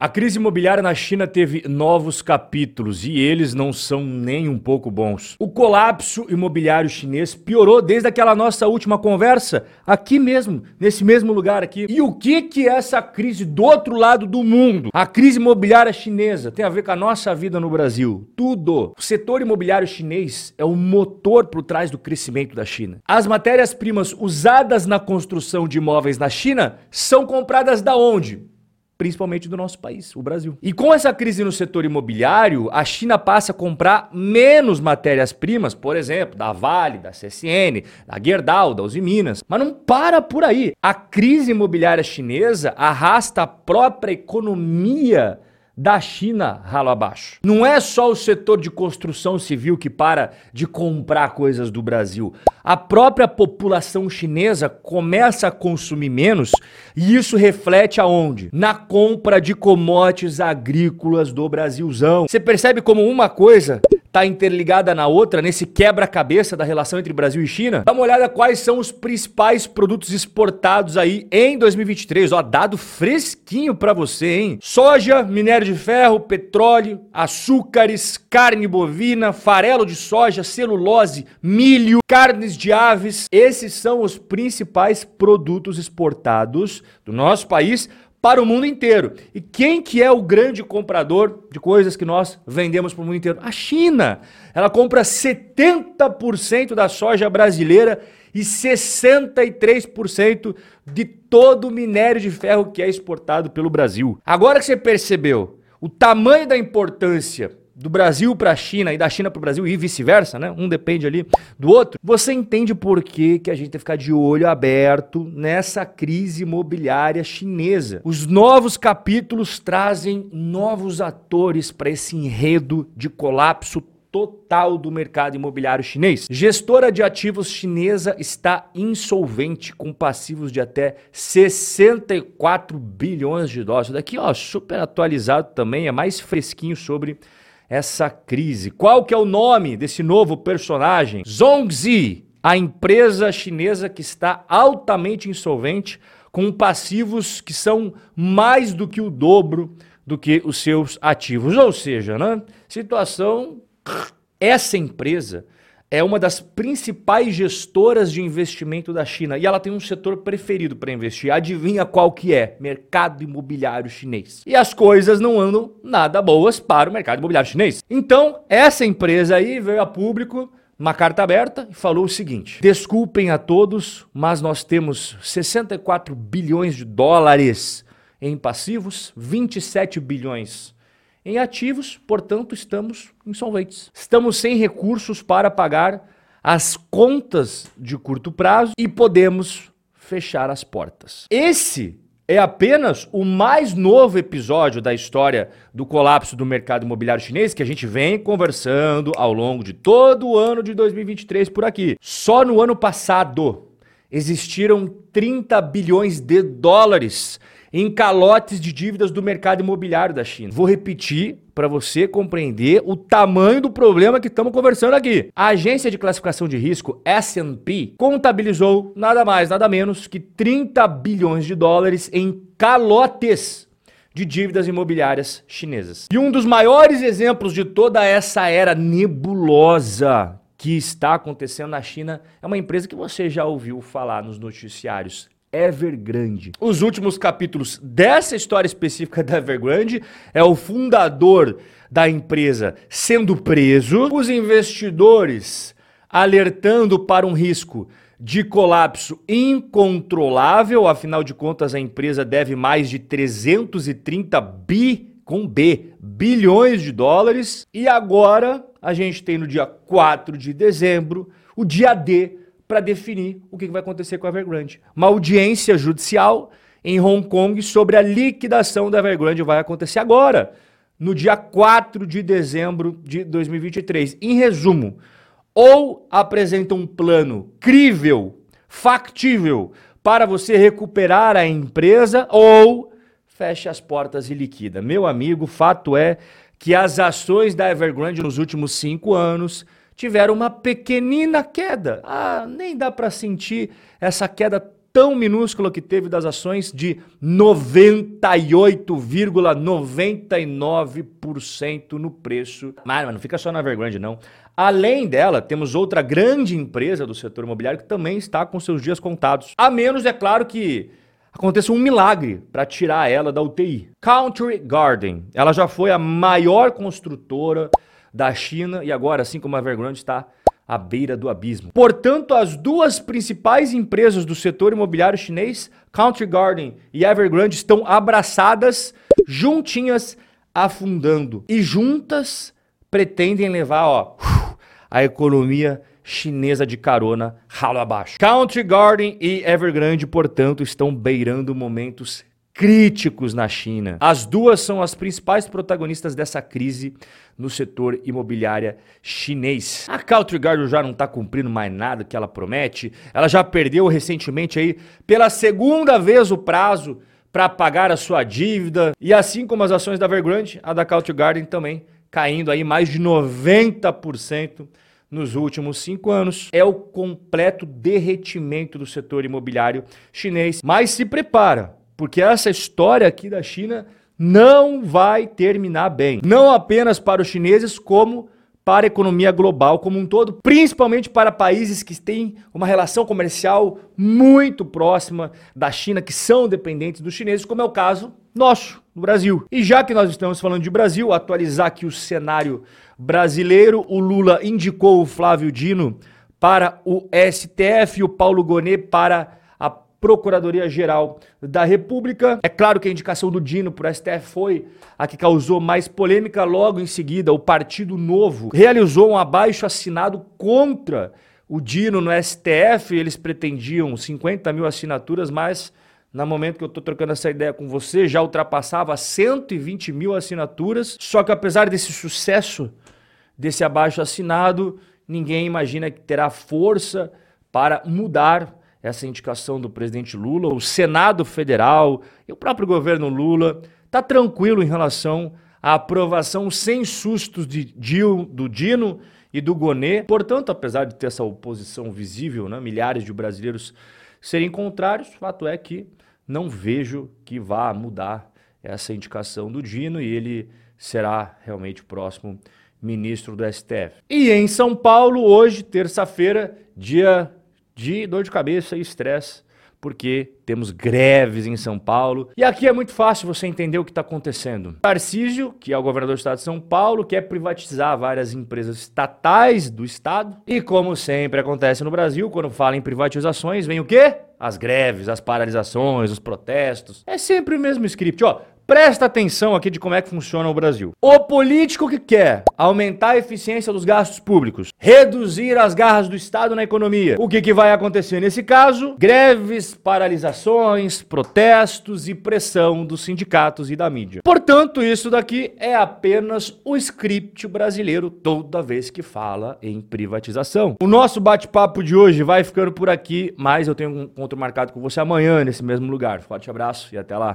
A crise imobiliária na China teve novos capítulos e eles não são nem um pouco bons. O colapso imobiliário chinês piorou desde aquela nossa última conversa, aqui mesmo, nesse mesmo lugar aqui. E o que que essa crise do outro lado do mundo, a crise imobiliária chinesa, tem a ver com a nossa vida no Brasil? Tudo. O setor imobiliário chinês é o motor por trás do crescimento da China. As matérias-primas usadas na construção de imóveis na China são compradas da onde? Principalmente do nosso país, o Brasil. E com essa crise no setor imobiliário, a China passa a comprar menos matérias-primas, por exemplo, da Vale, da CSN, da Gerdau, da Uzi Minas. Mas não para por aí. A crise imobiliária chinesa arrasta a própria economia da China ralo abaixo. Não é só o setor de construção civil que para de comprar coisas do Brasil. A própria população chinesa começa a consumir menos e isso reflete aonde? Na compra de commodities agrícolas do Brasilzão. Você percebe como uma coisa está interligada na outra, nesse quebra-cabeça da relação entre Brasil e China? Dá uma olhada quais são os principais produtos exportados aí em 2023. Ó, dado fresquinho para você, hein? Soja, minério de ferro, petróleo, açúcares, carne bovina, farelo de soja, celulose, milho, carnes de aves. Esses são os principais produtos exportados do nosso país para o mundo inteiro. E quem que é o grande comprador de coisas que nós vendemos para o mundo inteiro? A China. Ela compra 70% da soja brasileira e 63% de todo o minério de ferro que é exportado pelo Brasil. Agora que você percebeu o tamanho da importância do Brasil para a China e da China para o Brasil e vice-versa, né? Um depende ali do outro. Você entende por que, que a gente tem que ficar de olho aberto nessa crise imobiliária chinesa. Os novos capítulos trazem novos atores para esse enredo de colapso total do mercado imobiliário chinês. Gestora de ativos chinesa está insolvente com passivos de até 64 bilhões de dólares. Daqui, ó, super atualizado também, é mais fresquinho sobre essa crise. Qual que é o nome desse novo personagem? Zhongzi, a empresa chinesa que está altamente insolvente, com passivos que são mais do que o dobro do que os seus ativos. Ou seja, né? Situação essa empresa é uma das principais gestoras de investimento da China e ela tem um setor preferido para investir. Adivinha qual que é? Mercado imobiliário chinês. E as coisas não andam nada boas para o mercado imobiliário chinês. Então, essa empresa aí veio a público uma carta aberta e falou o seguinte: Desculpem a todos, mas nós temos 64 bilhões de dólares em passivos, 27 bilhões em ativos, portanto, estamos insolventes. Estamos sem recursos para pagar as contas de curto prazo e podemos fechar as portas. Esse é apenas o mais novo episódio da história do colapso do mercado imobiliário chinês que a gente vem conversando ao longo de todo o ano de 2023 por aqui. Só no ano passado existiram 30 bilhões de dólares em calotes de dívidas do mercado imobiliário da China. Vou repetir para você compreender o tamanho do problema que estamos conversando aqui. A agência de classificação de risco S&P contabilizou nada mais, nada menos que 30 bilhões de dólares em calotes de dívidas imobiliárias chinesas. E um dos maiores exemplos de toda essa era nebulosa que está acontecendo na China é uma empresa que você já ouviu falar nos noticiários, Evergrande. Os últimos capítulos dessa história específica da Evergrande é o fundador da empresa sendo preso, os investidores alertando para um risco de colapso incontrolável, afinal de contas a empresa deve mais de 330 bi com B, bilhões de dólares, e agora a gente tem no dia 4 de dezembro o dia D para definir o que vai acontecer com a Evergrande. Uma audiência judicial em Hong Kong sobre a liquidação da Evergrande vai acontecer agora, no dia 4 de dezembro de 2023. Em resumo, ou apresenta um plano crível, factível para você recuperar a empresa, ou fecha as portas e liquida. Meu amigo, fato é que as ações da Evergrande nos últimos cinco anos tiveram uma pequenina queda. Ah, nem dá para sentir essa queda tão minúscula que teve das ações de 98,99% no preço. Mas não fica só na Evergrande, não. Além dela, temos outra grande empresa do setor imobiliário que também está com seus dias contados. A menos, é claro, que aconteça um milagre para tirar ela da UTI. Country Garden. Ela já foi a maior construtora da China e agora, assim como a Evergrande, está à beira do abismo. Portanto, as duas principais empresas do setor imobiliário chinês, Country Garden e Evergrande, estão abraçadas, juntinhas, afundando. E juntas pretendem levar ó, a economia chinesa de carona ralo abaixo. Country Garden e Evergrande, portanto, estão beirando momentos críticos na China. As duas são as principais protagonistas dessa crise no setor imobiliário chinês. A Country Garden já não está cumprindo mais nada que ela promete. Ela já perdeu recentemente aí pela segunda vez o prazo para pagar a sua dívida. E assim como as ações da Evergrande, a da Country Garden também caindo aí mais de 90% nos últimos cinco anos. É o completo derretimento do setor imobiliário chinês. Mas se prepara, porque essa história aqui da China não vai terminar bem. Não apenas para os chineses, como para a economia global como um todo, principalmente para países que têm uma relação comercial muito próxima da China, que são dependentes dos chineses, como é o caso nosso, no Brasil. E já que nós estamos falando de Brasil, atualizar aqui o cenário brasileiro, o Lula indicou o Flávio Dino para o STF e o Paulo Gonet para Procuradoria-Geral da República. É claro que a indicação do Dino para o STF foi a que causou mais polêmica. Logo em seguida, o Partido Novo realizou um abaixo assinado contra o Dino no STF. Eles pretendiam 50 mil assinaturas, mas no momento que eu estou trocando essa ideia com você, já ultrapassava 120 mil assinaturas. Só que apesar desse sucesso desse abaixo assinado, ninguém imagina que terá força para mudar essa indicação do presidente Lula, o Senado Federal e o próprio governo Lula está tranquilo em relação à aprovação sem sustos de Dil, do Dino e do Gonê. Portanto, apesar de ter essa oposição visível, né, milhares de brasileiros serem contrários, o fato é que não vejo que vá mudar essa indicação do Dino e ele será realmente o próximo ministro do STF. E em São Paulo, hoje, terça-feira, dia de dor de cabeça e estresse, porque temos greves em São Paulo. E aqui é muito fácil você entender o que está acontecendo. Tarcísio, que é o governador do estado de São Paulo, quer privatizar várias empresas estatais do estado. E como sempre acontece no Brasil, quando fala em privatizações, vem o quê? As greves, as paralisações, os protestos. É sempre o mesmo script, ó. Presta atenção aqui de como é que funciona o Brasil. O político que quer aumentar a eficiência dos gastos públicos, reduzir as garras do Estado na economia, o que, que vai acontecer nesse caso? Greves, paralisações, protestos e pressão dos sindicatos e da mídia. Portanto, isso daqui é apenas o script brasileiro toda vez que fala em privatização. O nosso bate-papo de hoje vai ficando por aqui, mas eu tenho um encontro marcado com você amanhã nesse mesmo lugar. Forte abraço e até lá.